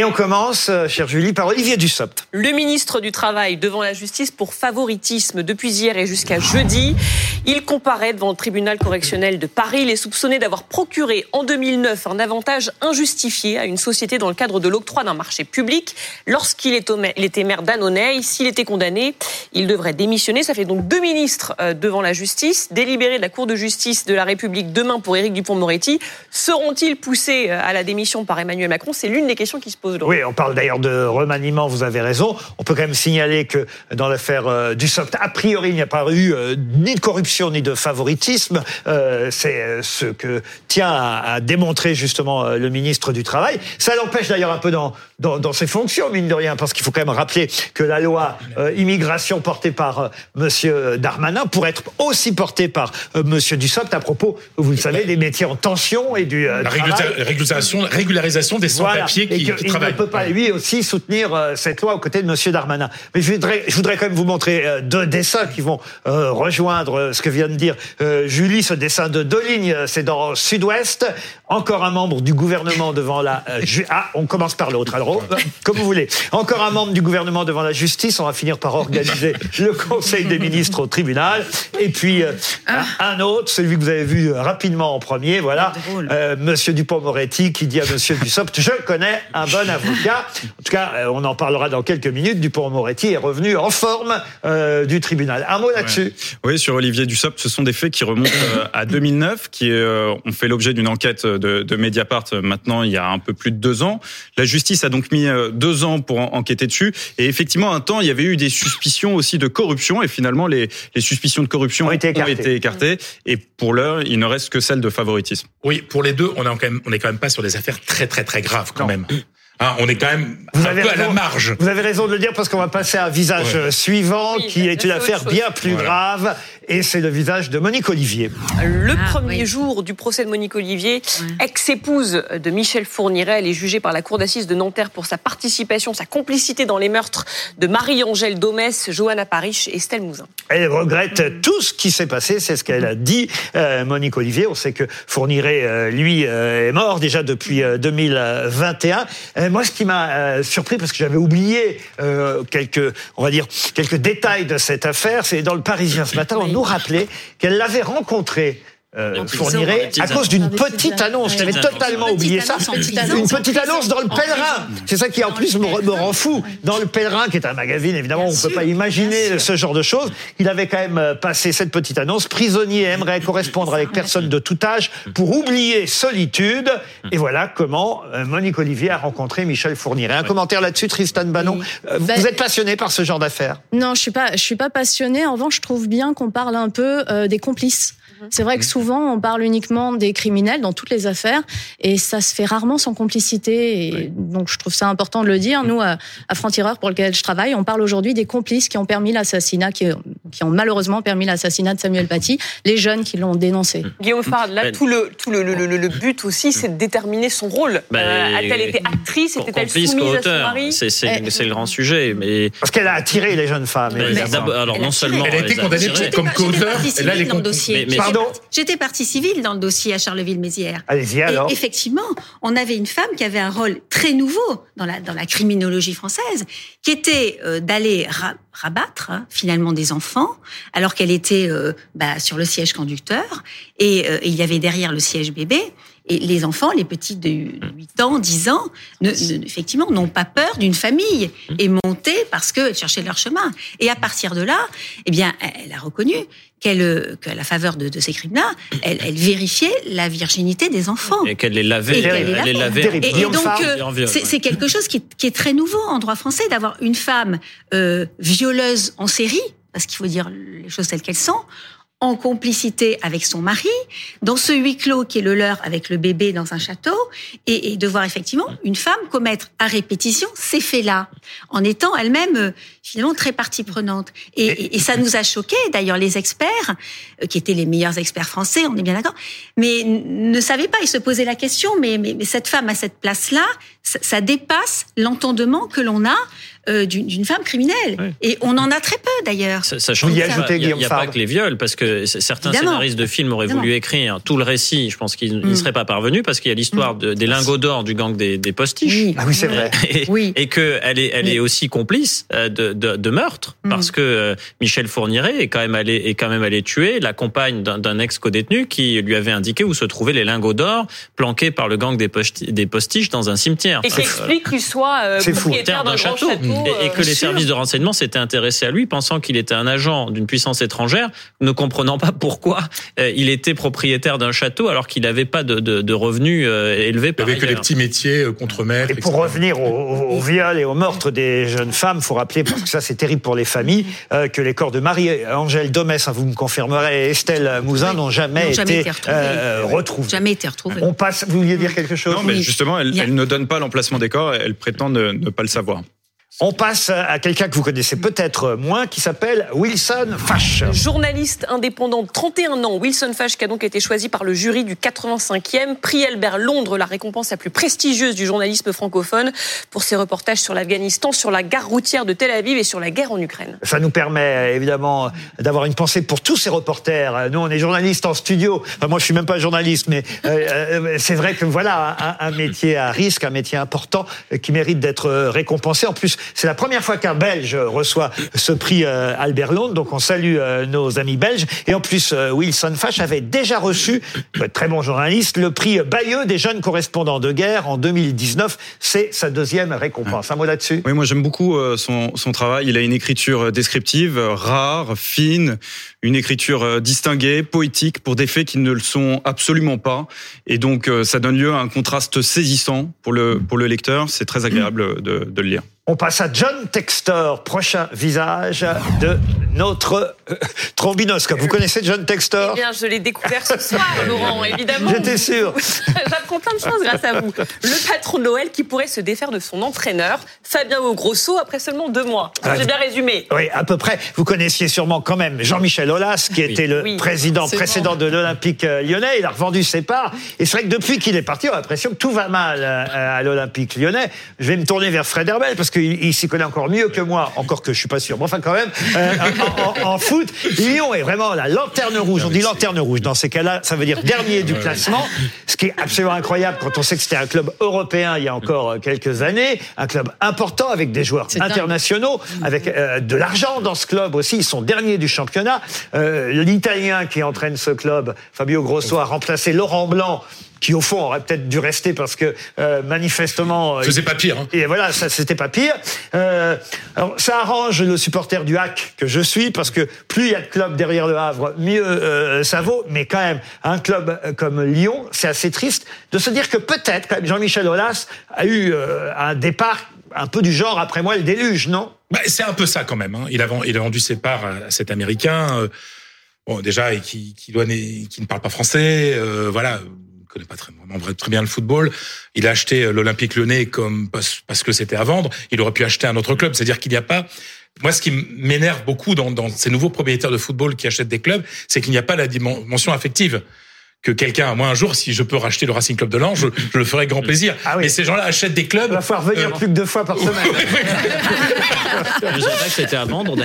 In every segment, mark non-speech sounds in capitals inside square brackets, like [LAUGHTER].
Et on commence, euh, chère Julie, par Olivier Dussopt. Le ministre du Travail devant la justice pour favoritisme depuis hier et jusqu'à jeudi. Il comparaît devant le tribunal correctionnel de Paris. Il est soupçonné d'avoir procuré en 2009 un avantage injustifié à une société dans le cadre de l'octroi d'un marché public. Lorsqu'il était maire d'Annonay, s'il était condamné, il devrait démissionner. Ça fait donc deux ministres euh, devant la justice. Délibéré de la Cour de justice de la République demain pour Éric Dupont-Moretti. Seront-ils poussés euh, à la démission par Emmanuel Macron? C'est l'une des questions qui se oui, on parle d'ailleurs de remaniement, vous avez raison. On peut quand même signaler que dans l'affaire euh, du SOPT, a priori, il n'y a pas eu euh, ni de corruption ni de favoritisme. Euh, c'est ce que tient à, démontrer justement le ministre du Travail. Ça l'empêche d'ailleurs un peu dans, dans, ses fonctions, mine de rien, parce qu'il faut quand même rappeler que la loi immigration portée par Monsieur Darmanin pourrait être aussi portée par Monsieur Dussopt à propos, vous le savez, des métiers en tension et du la régularisation, régularisation des sans-papiers qui, il ne peut pas, lui aussi, soutenir euh, cette loi aux côtés de M. Darmanin. Mais je voudrais, je voudrais quand même vous montrer euh, deux dessins qui vont euh, rejoindre ce que vient de dire Julie. Ce dessin de deux lignes, c'est dans Sud-Ouest. Encore un membre du gouvernement devant la... ah, on commence par l'autre, alors, comme vous voulez. Encore un membre du gouvernement devant la justice. On va finir par organiser [LAUGHS] le Conseil des ministres au tribunal. Et puis, ah. un autre, celui que vous avez vu rapidement en premier, voilà. Monsieur Dupont-Moretti qui dit à Monsieur Dussopt, je connais un bon avocat. En tout cas, euh, on en parlera dans quelques minutes. Dupont-Moretti est revenu en forme euh, du tribunal. Un mot là-dessus Oui, sur Olivier Dussopt, ce sont des faits qui remontent euh, [COUGHS] à 2009, qui ont fait l'objet d'une enquête de, de, Mediapart maintenant il y a un peu plus de deux ans. La justice a donc mis deux ans pour enquêter dessus. Et effectivement, un temps, il y avait eu des suspicions aussi de corruption. Et finalement, les, les suspicions de corruption ont été écartées. Ont été écartées et pour l'heure, il ne reste que celle de favoritisme. Oui, pour les deux, on est quand même, on est quand même pas sur des affaires très très très graves quand même. Hein, on est quand même vous un avez peu à la marge. Vous avez raison de le dire parce qu'on va passer à un visage suivant qui est une affaire bien plus grave et c'est le visage de Monique Olivier. Le ah, premier jour du procès de Monique Olivier, ex-épouse de Michel Fourniret, elle est jugée par la cour d'assises de Nanterre pour sa participation, sa complicité dans les meurtres de Marie-Angèle Domès, Johanna Parich et Estelle Mouzin. Elle regrette tout ce qui s'est passé, c'est ce qu'elle a dit, euh, Monique Olivier. On sait que Fourniret, euh, lui, euh, est mort déjà depuis 2021. moi, ce qui m'a surpris, parce que j'avais oublié quelques, on va dire, quelques détails de cette affaire, c'est dans le Parisien ce matin, on rappeler qu'elle l'avait rencontré euh, fournirait à cause d'une petite annonce. J'avais totalement oublié ça. Une petite annonce dans le Pèlerin. C'est ça qui en plus me, rend fou. Dans le Pèlerin, qui est un magazine, évidemment, on ne peut pas imaginer ce genre de choses. Il avait quand même euh, passé cette petite annonce. Prisonnier aimerait correspondre avec personne de tout âge pour oublier solitude. Et voilà comment euh, Monique Olivier a rencontré Michel Fourniret. Un commentaire là-dessus, Tristan Bannon. Vous bah, êtes passionné par ce genre d'affaires? Non, je suis pas. Je suis pas passionné. En revanche, je trouve bien qu'on parle un peu des complices. C'est vrai que souvent, on parle uniquement des criminels dans toutes les affaires et ça se fait rarement sans complicité. Et donc, je trouve ça important de le dire. Nous, à, Franc-Tireur, pour lequel je travaille, on parle aujourd'hui des complices qui ont permis l'assassinat, qui, ont malheureusement permis l'assassinat de Samuel Paty, les jeunes qui l'ont dénoncé. Guillaume Fard, là, tout le, tout le, le, but aussi, c'est de déterminer son rôle. Ben, euh, A-t-elle été actrice? Était-elle soumise à son mari? C'est le grand sujet. Mais... Parce qu'elle a attiré les jeunes femmes. alors, non seulement. Elle a été condamnée comme co-auteur. Et là, elle est J'étais partie civile dans le dossier à Charleville-Mézières. Allez-y alors. effectivement, on avait une femme qui avait un rôle très nouveau dans la, dans la criminologie française, qui était euh, d'aller rabattre hein, finalement des enfants, alors qu'elle était euh, bah, sur le siège conducteur, et, euh, et il y avait derrière le siège bébé. Et les enfants, les petits de 8 ans, 10 ans, ne, effectivement, n'ont pas peur d'une famille et monter parce qu'elles cherchaient leur chemin. Et à partir de là, eh bien, elle a reconnu qu'elle, qu'à la faveur de, de ces crimes-là, elle, elle, vérifiait la virginité des enfants. Et qu'elle les lavait. Et, les lavait. et, donc, euh, c'est, quelque chose qui, qui, est très nouveau en droit français d'avoir une femme euh, violeuse en série, parce qu'il faut dire les choses telles qu'elles sont, en complicité avec son mari, dans ce huis clos qui est le leur avec le bébé dans un château, et, de voir effectivement une femme commettre à répétition ces faits-là, en étant elle-même euh, finalement très partie prenante. Et, ça nous a choqué. D'ailleurs, les experts, euh, qui étaient les meilleurs experts français, on est bien d'accord, mais ne savaient pas. Ils se posaient la question, mais, mais, cette femme à cette place-là, ça, dépasse l'entendement que l'on a euh, d'une femme criminelle. Et on en a très peu d'ailleurs. Sachant qu'il n'y a, pas que les viols, parce que certains scénaristes de films auraient voulu écrire tout le récit. Je pense qu'ils ne mm. seraient pas parvenus parce qu'il y a l'histoire mm. des lingots d'or du gang des, des postiches. Oui. Ah oui, c'est vrai. Et, oui. et qu'elle est, elle est aussi complice euh, de, de, de meurtre mm. parce que euh, Michel Fourniret est quand même allé, est quand même allé tuer la compagne d'un ex-codétenu qui lui avait indiqué où se trouvaient les lingots d'or planqués par le gang des, postiches dans un cimetière. Et qui explique qu'il soit euh, propriétaire d'un château. Et, que les services de renseignement s'étaient intéressés à lui, pensant qu'il était un agent d'une puissance étrangère, ne comprenant pas pourquoi il était propriétaire d'un château alors qu'il n'avait pas de, de, de revenus élevés. Par il avait que les petits métiers contre maître. Et pour revenir au, au, viol et au meurtre des jeunes femmes, faut rappeler parce que ça c'est terrible pour les familles que les corps de Marie-Angèle Domès, hein, vous me confirmerez, et Estelle Mouzin n'ont jamais, été, retrouvés. Jamais été retrouvés. On passe. Vous vouliez dire quelque chose? Non, mais justement, elle, elle, ne donne pas l'emplacement des corps. Elle prétend ne, ne pas le savoir. On passe à quelqu'un que vous connaissez peut-être moins, qui s'appelle Wilson Fash. Journaliste indépendant de 31 ans, Wilson Fash, qui a donc été choisi par le jury du 85e prix Albert Londres, la récompense la plus prestigieuse du journalisme francophone, pour ses reportages sur l'Afghanistan, sur la gare routière de Tel Aviv et sur la guerre en Ukraine. Ça nous permet évidemment d'avoir une pensée pour tous ces reporters. Nous, on est journalistes en studio. Enfin, moi, je suis même pas journaliste, mais euh, euh, c'est vrai que voilà un, un, métier à risque, un métier important qui mérite d'être récompensé. En plus, c'est la première fois qu'un Belge reçoit ce prix euh, Albert Londres, donc on salue euh, nos amis belges. Et en plus, euh, Wilson Fash avait déjà reçu, très bon journaliste, le prix Bayeux des jeunes correspondants de guerre en 2019. C'est sa deuxième récompense. Un mot là-dessus? Oui, moi j'aime beaucoup son, travail. Il a une écriture descriptive, rare, fine, une écriture distinguée, poétique, pour des faits qui ne le sont absolument pas. Et donc ça donne lieu à un contraste saisissant pour le, pour le lecteur. C'est très agréable de le lire. On passe à John Textor, prochain visage de notre euh, trombinoscope. Vous connaissez John Textor? Eh bien, je l'ai découvert ce soir, [LAUGHS] Laurent, évidemment. J'étais sûr. [LAUGHS] J'apprends plein de choses grâce à vous. Le patron de Noël qui pourrait se défaire de son entraîneur, Fabien Grosso, après seulement deux mois. J'ai bien résumé. Oui, à peu près. Vous connaissiez sûrement quand même Jean-Michel Aulas, qui était le président précédent de l'Olympique euh, lyonnais. Il a revendu ses parts. Et c'est vrai que depuis qu'il est parti, on a l'impression que tout va mal euh, à l'Olympique lyonnais. Je vais me tourner vers Fred Herbel, parce que il, s'y connaît encore mieux que moi, encore que je suis pas sûr. Bon, enfin, quand même, euh, en, en, foot, Lyon est vraiment la lanterne rouge. On dit lanterne rouge. Dans ces cas-là, ça veut dire dernier du classement, ce qui est absolument incroyable quand on sait que c'était un club européen il y a encore euh, quelques années, un club important avec des joueurs internationaux, avec euh, de l'argent dans ce club aussi. Ils sont derniers du championnat. Euh, L'Italien qui entraîne ce club, Fabio Grosso, a remplacé Laurent Blanc qui au fond aurait peut-être dû rester parce que euh, manifestement euh, faisait pas pire. Hein. Et voilà, ça c'était pas pire. Euh, alors ça arrange le supporter du Hack que je suis parce que plus il y a de clubs derrière le Havre, mieux euh, ça vaut. Mais quand même, un club comme Lyon, c'est assez triste de se dire que peut-être quand même Jean-Michel Aulas a eu un départ un peu du genre après moi le déluge, non? Bah, C'est un peu ça quand même. Hein. Il, a, il a vendu ses parts à cet Américain. Bon, déjà, et qui, qui, doit, qui ne parle pas français, euh, voilà, connaît pas très, vraiment très bien le football. Il a acheté euh, l'Olympique Lyonnais comme parce, que c'était à vendre. Il aurait pu acheter un autre club. C'est-à-dire qu'il n'y a pas. Moi, ce qui m'énerve beaucoup dans, dans ces nouveaux propriétaires de football qui achètent des clubs, c'est qu'il n'y a pas la dimension affective que quelqu'un, moi un jour, si je peux racheter le Racing Club de Lange, je, je, le ferai grand plaisir. Ah oui. Mais ces gens-là achètent des clubs. Il va falloir venir euh... plus que deux fois par semaine. je savais que c'était à vendre. [LAUGHS] non,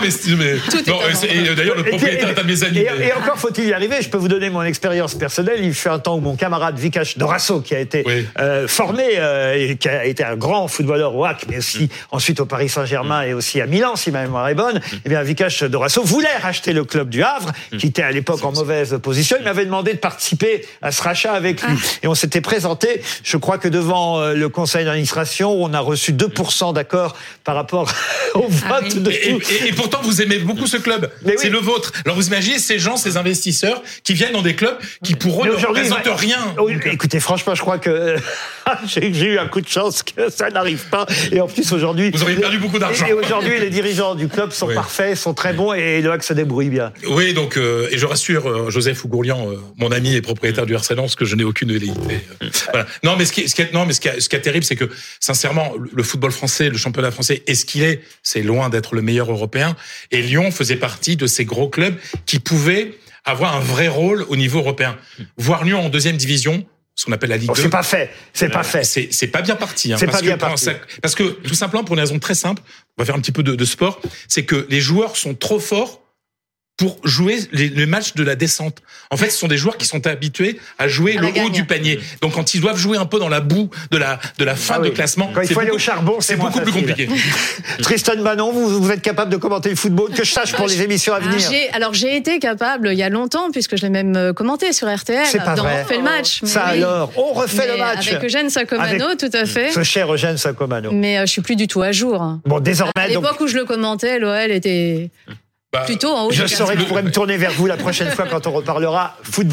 mais, mais non, et, d'ailleurs, le propriétaire est à mes amis. Et, et encore faut-il y arriver. Je peux vous donner mon expérience personnelle. Il fut un temps où mon camarade Vikash Dorasso, qui a été oui. euh, formé euh, et qui a été un grand footballeur au HAC, mais aussi mm. ensuite au Paris Saint-Germain mm. et aussi à Milan, si ma mémoire est bonne, mm. eh bien Vikash Dorasso voulait racheter le club du Havre, mm. qui était à l'époque en mauvaise position. Il m'avait demandé de participer à ce rachat avec lui. Ah. Et on s'était présenté, je crois que devant euh, le conseil d'administration, on a reçu 2% d'accord par rapport [LAUGHS] au ah vote. Ah oui. de et, et, et, pourtant, vous aimez beaucoup ce club. C'est le vôtre. Alors vous imaginez ces gens, ces investisseurs qui viennent dans des clubs qui pour eux ne représentent rien. Oui, écoutez, franchement, je crois que [LAUGHS] j'ai eu un coup de chance que ça n'arrive pas. Et en plus, aujourd'hui... Vous auriez perdu beaucoup d'argent. Et aujourd'hui, les dirigeants du club sont oui. parfaits, sont très bons et le HAC se débrouille bien. Oui, donc, euh, et je rassure euh, Joseph Ougourlian, euh, mon ami et propriétaire du RC Lens que je n'ai aucune velléité. voilà. Non, mais ce qui, est, ce qui est, non, mais ce qui est, ce qui est terrible, c'est que sincèrement, le football français, le championnat français est ce qu'il est. C'est loin d'être le meilleur européen. Et Lyon faisait partie de ces gros clubs qui pouvaient avoir un vrai rôle au niveau européen. Voir Lyon en deuxième division, ce qu'on appelle la Ligue Oh, 2. c'est pas fait. C'est pas Euh, fait. C'est c'est pas bien parti. Hein, C'est parce pas bien que, parti. Parce que tout simplement pour une raison très simple, on va faire un petit peu de, de sport, c'est que les joueurs sont trop forts pour jouer les, les matchs de la descente. En fait, ce sont des joueurs qui sont habitués à jouer À le haut du panier. Donc, quand ils doivent jouer un peu dans la boue de la de la fin Ah de classement, Quand il faut aller au charbon, c'est beaucoup plus compliqué. [LAUGHS] Tristan Manon, vous, vous êtes capable de commenter le football que je sache pour les émissions à venir. J'ai- alors j'ai été capable il y a longtemps puisque je l'ai même euh, commenté sur RTL. C'est pas dans vrai. On refait le match. mais Ça oui. alors, on refait le match. Avec Eugène Sacomano, Avec- tout à fait. Ce cher Eugène Sacomano. Mais euh, je suis plus du tout à jour. Bon, désormais, À donc, l'époque où je le commentais, l'OL était plutôt en haut. je du saurai que je pourrai me tourner vers vous la prochaine fois quand on reparlera football.